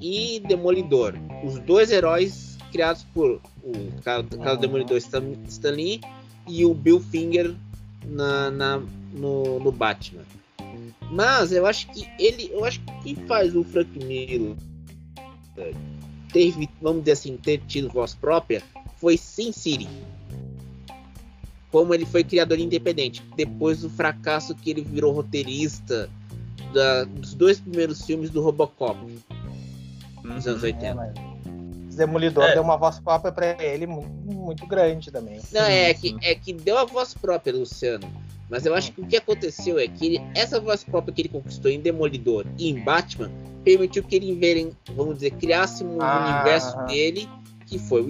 S2: e Demolidor. Os dois heróis criados por o do Demolidor Stan, Stan Lee e o Bill Finger na, na no, no, Batman. Mas eu acho que ele, eu acho que quem faz o Frank Miller teve, vamos dizer assim, ter tido voz própria foi Sin City. Como ele foi criador independente, depois do fracasso que ele virou roteirista da, dos dois primeiros filmes do Robocop nos anos 80. É, mas...
S3: Demolidor é. deu uma voz própria para ele muito, muito, grande também.
S2: Não, é que, é que deu a voz própria, Luciano. Mas eu acho que o que aconteceu é que ele, essa voz própria que ele conquistou em Demolidor e em Batman permitiu que ele, vamos dizer, criasse um ah, universo dele, que foi o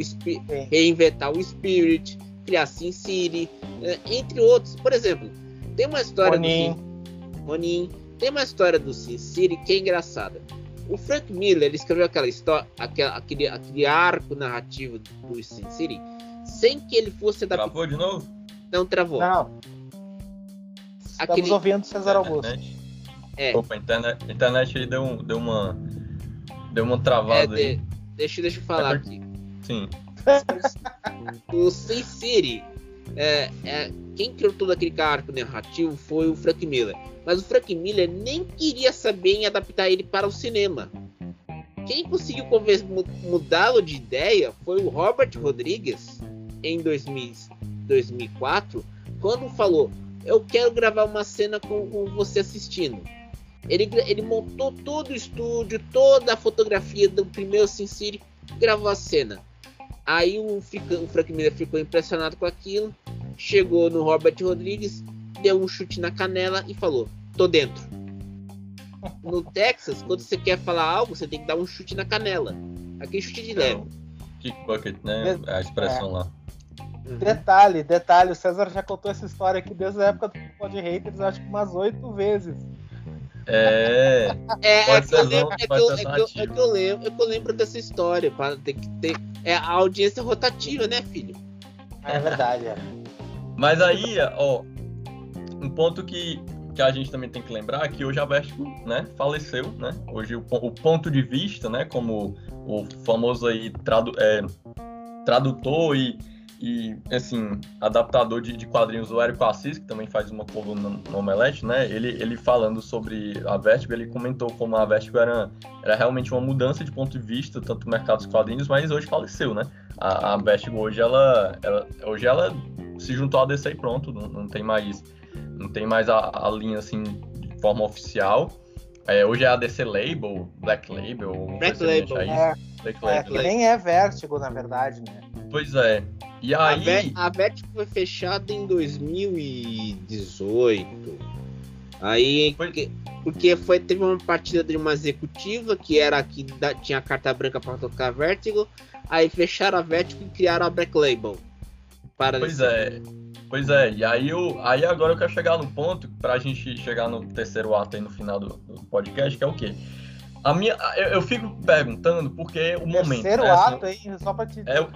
S2: reinventar o Spirit, criar Sin City, né, entre outros. Por exemplo, tem uma história
S3: Ronin.
S2: do Ronin, tem uma história do Sin City que é engraçada. O Frank Miller ele escreveu aquela história, aquela, aquele, aquele arco narrativo do Sin City sem que ele fosse
S1: adaptado. Travou de novo?
S3: Não
S2: travou.
S3: Não. Aquele... Estamos ouvindo César Augusto.
S1: É. Opa, a internet, a internet aí deu, deu uma. Deu uma travada é, aí.
S2: deixa, deixa eu falar é, aqui.
S1: Sim.
S2: o Sin City. É, é, quem criou todo aquele arco narrativo foi o Frank Miller mas o Frank Miller nem queria saber em adaptar ele para o cinema. Quem conseguiu mudá-lo de ideia foi o Robert Rodrigues em 2000, 2004, quando falou: Eu quero gravar uma cena com, com você assistindo. Ele, ele, montou todo o estúdio, toda a fotografia do primeiro Sin City, gravou a cena. Aí o, o Frank Miller ficou impressionado com aquilo, chegou no Robert Rodrigues, deu um chute na canela e falou: tô dentro. No Texas, quando você quer falar algo, você tem que dar um chute na canela. Aquele chute de leve.
S1: Kick bucket, né? A expressão é. lá.
S3: Detalhe, detalhe, o César já contou essa história aqui desde a época do Pod Haters, acho que umas oito vezes.
S1: É.
S2: É, é, que eu lembro, é, que eu, é, que eu, é que eu lembro, é que eu lembro dessa história. Para ter que ter. É a audiência rotativa, né, filho?
S3: É verdade, é.
S1: Mas aí, ó, um ponto que, que a gente também tem que lembrar é que hoje a Vertigo, né, faleceu, né? Hoje o, o ponto de vista, né, como o famoso aí tradu, é, tradutor e e, assim, adaptador de, de quadrinhos, o Érico Assis, que também faz uma coluna no Omelete, né? Ele, ele falando sobre a Vertigo, ele comentou como a Vertigo era, era realmente uma mudança de ponto de vista, tanto no mercado dos quadrinhos, mas hoje faleceu, né? A, a Vertigo hoje, ela, ela, hoje ela se juntou à DC e pronto, não, não tem mais, não tem mais a, a linha, assim, de forma oficial. É, hoje é a DC Label, Black Label.
S3: Black Label. É, Black é, Label. que nem é Vertigo, na verdade, né?
S1: Pois é. E aí...
S2: A, Vertigo foi fechada em 2018. Aí, porque, porque foi, teve uma partida de uma executiva que era que da, tinha carta branca para tocar Vertigo. Aí fecharam a Vertigo e criaram a Black Label.
S1: Para pois é. Pois é, e aí, eu, aí agora eu quero chegar no ponto, pra gente chegar no terceiro ato aí no final do, do podcast, que é o quê? A minha, eu, eu, fico perguntando porque o momento.
S3: Terceiro
S1: é,
S3: ato assim, aí, só pra te.
S1: É,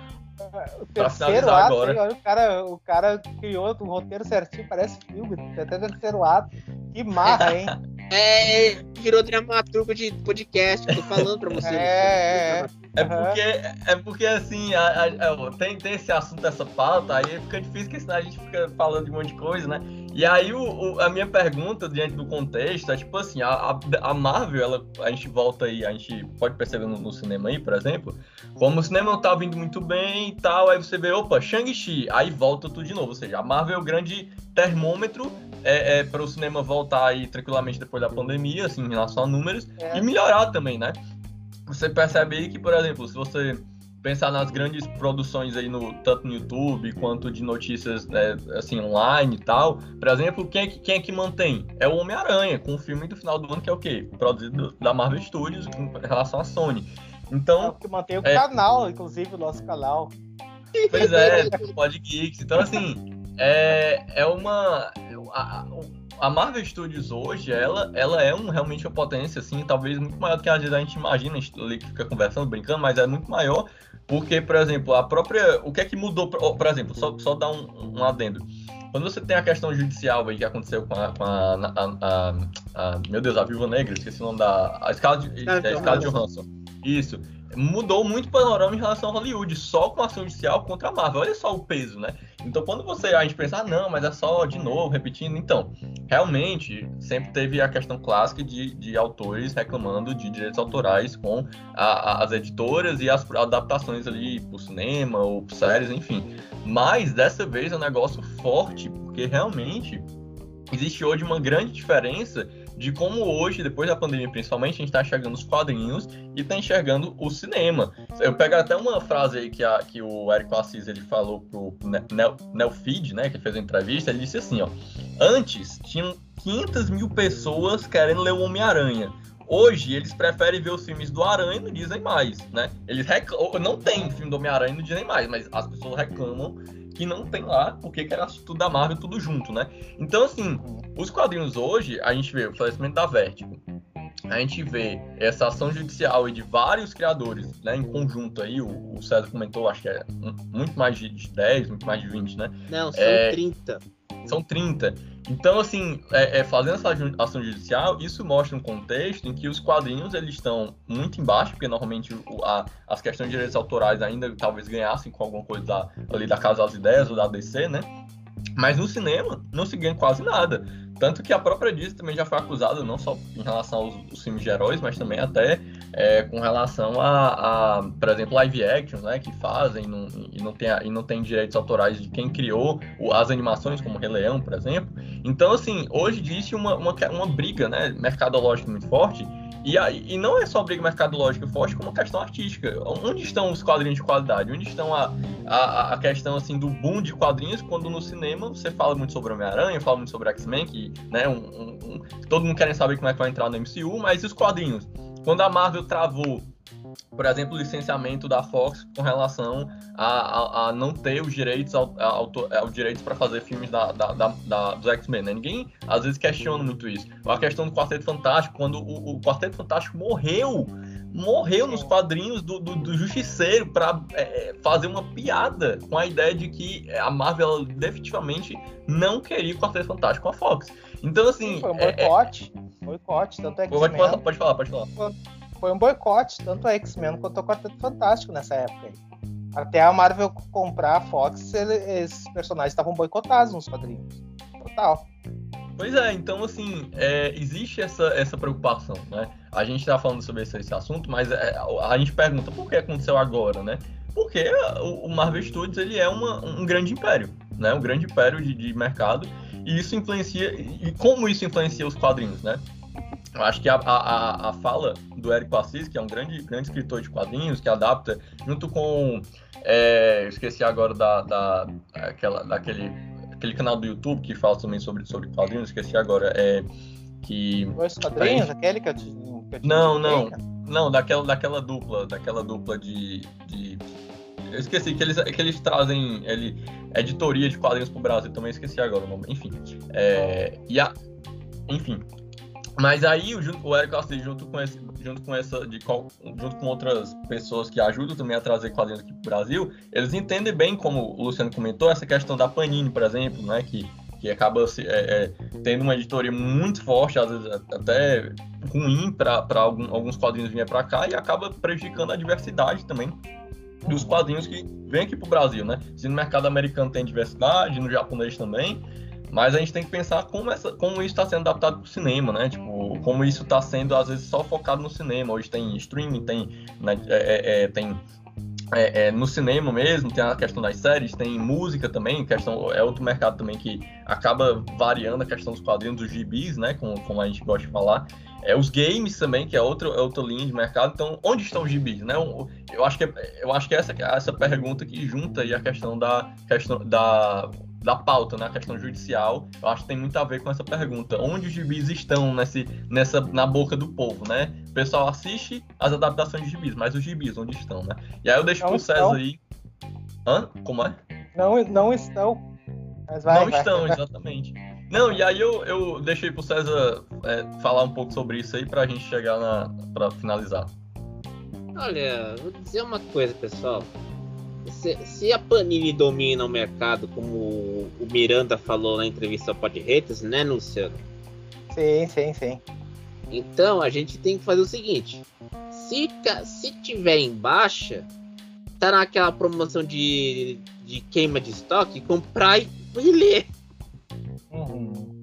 S3: o terceiro ato, agora. Aí, o, cara, o cara criou o roteiro certinho, parece filme, até terceiro ato. Que marra, hein?
S2: É, virou dramaturgo de podcast, tô falando pra você.
S1: é, é. É porque, é porque assim, a, a, a, tem, tem esse assunto, essa pauta, aí fica difícil, porque senão a gente fica falando de um monte de coisa, né? E aí o, o, a minha pergunta, diante do contexto, é tipo assim, a, a, Marvel, ela, a gente volta aí, a gente pode perceber no, no, cinema aí, por exemplo, como o cinema não tá vindo muito bem e tal, aí você vê, opa, Shang-Chi, aí volta tudo de novo. Ou seja, a Marvel é o grande termômetro é, é para o cinema voltar aí tranquilamente depois da pandemia, assim, em relação a números, é. e melhorar também, né? você percebe aí que, por exemplo, se você pensar nas grandes produções aí no tanto no YouTube quanto de notícias né, assim online e tal, por exemplo, quem é que, quem é que mantém? É o Homem-Aranha, com o filme do final do ano que é o quê? Produzido da Marvel Studios em relação à Sony. Então, é
S3: o que mantém o é... canal, inclusive o nosso canal.
S1: Pois é, o Pod Geeks. Então assim, é, é uma a, a Marvel Studios hoje, ela, ela é um, realmente uma potência, assim, talvez muito maior do que às vezes a gente imagina, a gente fica conversando, brincando, mas é muito maior, porque, por exemplo, a própria. O que é que mudou, por exemplo, só, só dar um, um adendo. Quando você tem a questão judicial aí que aconteceu com a. Com a, a, a, meu Deus, a Viúva Negra, esqueci o nome da. A escala de, a escala de Johansson. Isso mudou muito o panorama em relação a Hollywood, só com ação judicial contra a Marvel. Olha só o peso, né? Então, quando você a gente pensa, ah, não, mas é só de novo, repetindo. Então, realmente, sempre teve a questão clássica de, de autores reclamando de direitos autorais com a, a, as editoras e as adaptações ali pro cinema ou pro séries, enfim. Mas dessa vez é um negócio forte, porque realmente existe hoje uma grande diferença de como hoje, depois da pandemia principalmente, a gente está enxergando os quadrinhos e está enxergando o cinema. Eu pego até uma frase aí que, a, que o Érico Assis ele falou pro Nelfeed, né, que fez a entrevista, ele disse assim, ó, antes tinham 500 mil pessoas querendo ler o Homem-Aranha. Hoje eles preferem ver os filmes do Aranha e não dizem mais, né? Eles reclamam, não tem filme do Homem-Aranha e não dizem mais, mas as pessoas reclamam que não tem lá, porque era tudo da Marvel tudo junto, né? Então, assim, os quadrinhos hoje, a gente vê o falecimento da Vertigo, a gente vê essa ação judicial de vários criadores, né, em conjunto aí, o, o César comentou, acho que é muito mais de 10, muito mais de 20, né?
S2: Não, são é, 30.
S1: São 30. Então, assim, é, é, fazendo essa ação judicial, isso mostra um contexto em que os quadrinhos eles estão muito embaixo, porque normalmente o, a, as questões de direitos autorais ainda talvez ganhassem com alguma coisa da, ali da Casa das Ideias ou da DC, né? Mas no cinema não se ganha quase nada. Tanto que a própria Disney também já foi acusada, não só em relação aos, aos filmes de heróis, mas também até é, com relação a, a, por exemplo, live actions, né, que fazem não, e, não tem, e não tem direitos autorais de quem criou as animações, como Rei Leão, por exemplo. Então, assim, hoje existe uma, uma, uma briga né, mercadológica muito forte e, aí, e não é só briga mercadológica forte, como questão artística. Onde estão os quadrinhos de qualidade? Onde estão a, a, a questão assim do boom de quadrinhos quando no cinema você fala muito sobre Homem-Aranha, fala muito sobre X-Men, que né, um, um, um, todo mundo quer saber como é que vai entrar no MCU, mas e os quadrinhos? Quando a Marvel travou por exemplo, o licenciamento da Fox com relação a, a, a não ter os direitos, ao, ao, direitos para fazer filmes da, da, da dos X-Men. Né? Ninguém às vezes questiona muito isso. A questão do Quarteto Fantástico, quando o, o Quarteto Fantástico morreu, morreu nos quadrinhos do, do, do Justiceiro para é, fazer uma piada com a ideia de que a Marvel definitivamente não queria o Quarteto Fantástico com a Fox. Então, assim.
S3: Foi um boicote. É, é... Boicote, tanto é que. Pode,
S1: pode falar, pode falar
S3: foi um boicote, tanto a X-Men quanto o Quarteto Fantástico nessa época. Até a Marvel comprar a Fox, ele, esses personagens estavam boicotados nos quadrinhos. Total.
S1: Pois é, então assim, é, existe essa, essa preocupação, né? A gente está falando sobre esse, esse assunto, mas é, a gente pergunta por que aconteceu agora, né? Porque o, o Marvel Studios ele é uma, um grande império, né? Um grande império de, de mercado e isso influencia e como isso influencia os quadrinhos, né? Eu acho que a, a, a fala do Érico Assis, que é um grande, grande escritor de quadrinhos, que adapta, junto com. É, esqueci agora da, da, aquela, daquele aquele canal do YouTube que fala também sobre, sobre quadrinhos, esqueci agora. É, que.
S3: Dois quadrinhos, é, aquele eu
S1: que eu te Não, não. Não, daquela, daquela dupla, daquela dupla de. de eu esqueci que eles, que eles trazem ele, editoria de quadrinhos pro Brasil, também esqueci agora o nome. Enfim. É, e a, enfim, mas aí o, Eric Assis, junto com, esse, junto com essa, de, junto com outras pessoas que ajudam também a trazer quadrinhos aqui para o Brasil, eles entendem bem, como o Luciano comentou, essa questão da Panini, por exemplo, né, que, que acaba se, é, é, tendo uma editoria muito forte, às vezes até ruim para algum, alguns quadrinhos virem para cá e acaba prejudicando a diversidade também dos quadrinhos que vêm aqui para o Brasil, né? Se no mercado americano tem diversidade, no japonês também, mas a gente tem que pensar como, essa, como isso está sendo adaptado para o cinema, né? Tipo, como isso está sendo, às vezes, só focado no cinema. Hoje tem streaming, tem, né, é, é, é tem é, é, no cinema mesmo, tem a questão das séries, tem música também, questão, é outro mercado também que acaba variando a questão dos quadrinhos, dos gibis, né? Como, como a gente gosta de falar. É, os games também, que é, outro, é outra linha de mercado. Então, onde estão os gibis, né? Eu acho que, eu acho que essa, essa pergunta que junta aí a questão da, questão da da pauta, na né, questão judicial, eu acho que tem muito a ver com essa pergunta. Onde os gibis estão nesse, nessa, na boca do povo, né? O pessoal assiste as adaptações de gibis, mas os gibis onde estão, né? E aí eu deixo não pro estão. César aí. Hã? Como é?
S3: Não, não estão.
S1: Mas vai, não vai, estão, vai. exatamente. Não, e aí eu, eu deixei pro César é, falar um pouco sobre isso aí pra gente chegar na. pra finalizar.
S2: Olha, vou dizer uma coisa, pessoal se, se, a Panini domina o mercado, como o Miranda falou na entrevista ao Podretas, né, Luciano?
S3: Sim, sim, sim.
S2: Então a gente tem que fazer o seguinte: se, se tiver em baixa, tá naquela promoção de, de queima de estoque, comprar e, e ler. Uhum.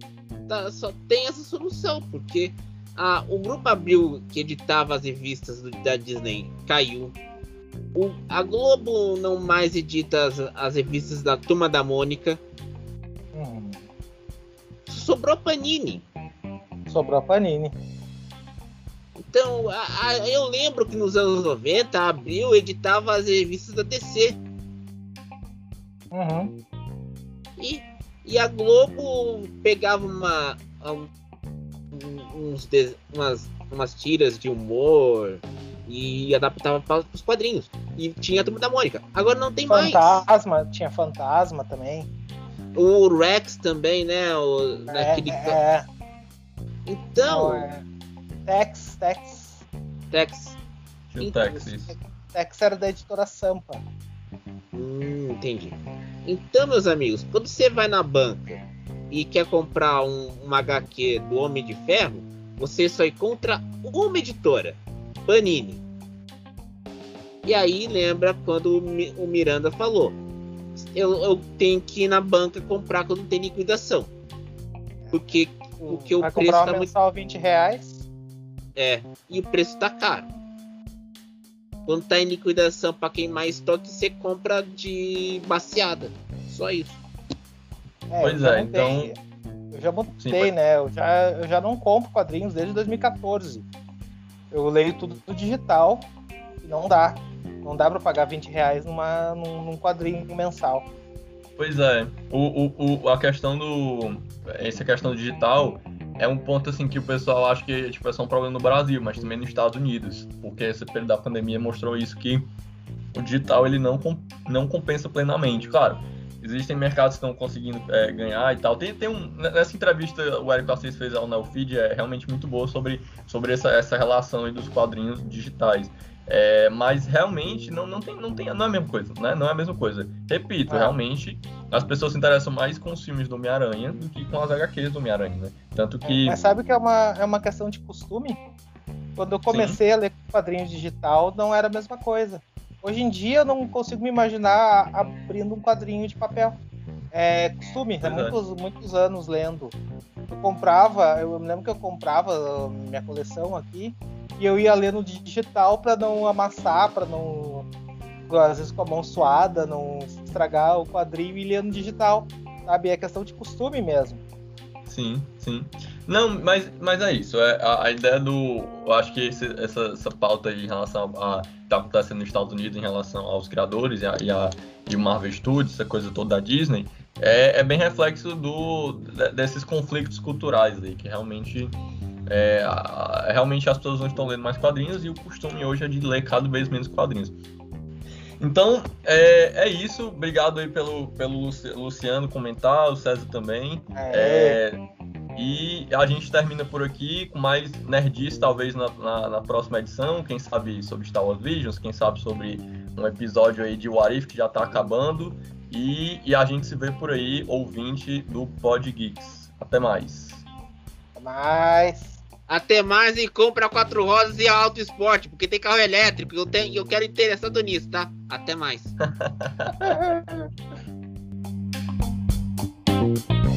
S2: Tá, só tem essa solução, porque a, o grupo Abril que editava as revistas da Disney caiu o, a Globo não mais edita as, as revistas da Turma da Mônica. Hum. Sobrou Panini.
S3: Sobrou Panini.
S2: Então, a, a, eu lembro que nos anos 90 a Abril editava as revistas da DC. Uhum. E, e a Globo pegava uma, um, uns, umas, umas tiras de humor, e adaptava para os quadrinhos. E tinha a Turma da Mônica. Agora não tem
S3: fantasma, mais. Fantasma, tinha Fantasma também.
S2: O Rex também, né? O, é, naquele... é. Então. É...
S3: Tex, Tex.
S2: Tex.
S1: Tinha o Tex, isso.
S3: Tex era da editora Sampa.
S2: Hum, entendi. Então, meus amigos, quando você vai na banca e quer comprar um, uma HQ do Homem de Ferro, você só encontra uma editora. Panini. E aí lembra quando o Miranda falou: eu, eu tenho que ir na banca comprar quando tem liquidação. Porque, porque o preço
S3: tá muito. 20 reais.
S2: É, e o preço tá caro. Quando tá em liquidação, para quem mais estoque, você compra de baseada. Só isso.
S1: É, pois é, então.
S3: Eu já mudei, Sim, né? Eu já, eu já não compro quadrinhos desde 2014. Eu leio tudo no digital e não dá. Não dá para pagar 20 reais numa, num, num quadrinho mensal.
S1: Pois é. O, o, o, a questão do. Essa questão digital é um ponto assim que o pessoal acha que tipo, é só um problema no Brasil, mas também nos Estados Unidos, porque esse período da pandemia mostrou isso que o digital ele não, não compensa plenamente. Claro, existem mercados que estão conseguindo é, ganhar e tal. Tem, tem um, nessa entrevista o Eric Assis fez ao Neofeed é realmente muito boa sobre, sobre essa, essa relação dos quadrinhos digitais. É, mas realmente não, não, tem, não, tem, não é a mesma coisa, né? Não é a mesma coisa. Repito, ah. realmente as pessoas se interessam mais com os filmes do Homem-Aranha do que com as HQs do Homem-Aranha, né? Tanto que.
S3: Mas sabe que é uma, é uma questão de costume? Quando eu comecei Sim. a ler quadrinhos digital, não era a mesma coisa. Hoje em dia eu não consigo me imaginar abrindo um quadrinho de papel. É costume, é muitos, muitos anos lendo. Eu comprava, eu me lembro que eu comprava minha coleção aqui e eu ia lendo digital para não amassar, para não às vezes com a mão suada, não estragar o quadrinho e lendo digital, sabe? É questão de costume mesmo.
S1: Sim, sim. Não, mas, mas é isso. É, a, a ideia do. Eu acho que esse, essa, essa pauta aí em relação a. que tá acontecendo nos Estados Unidos em relação aos criadores e, a, e, a, e o Marvel Studios, essa coisa toda da Disney, é, é bem reflexo do, desses conflitos culturais aí, que realmente. É, realmente as pessoas não estão lendo mais quadrinhos e o costume hoje é de ler cada vez menos quadrinhos. Então, é, é isso. Obrigado aí pelo, pelo Luciano comentar, o César também. É. É, e a gente termina por aqui com mais nerdice, talvez na, na, na, próxima edição. Quem sabe sobre Star Wars Visions, quem sabe sobre um episódio aí de What If que já tá acabando. E, e a gente se vê por aí, ouvinte do Pod Geeks. Até mais.
S3: Até mais.
S2: Até mais e compra quatro rosas e a Auto Esporte, porque tem carro elétrico. Eu, tenho, eu quero interessado nisso, tá? Até mais.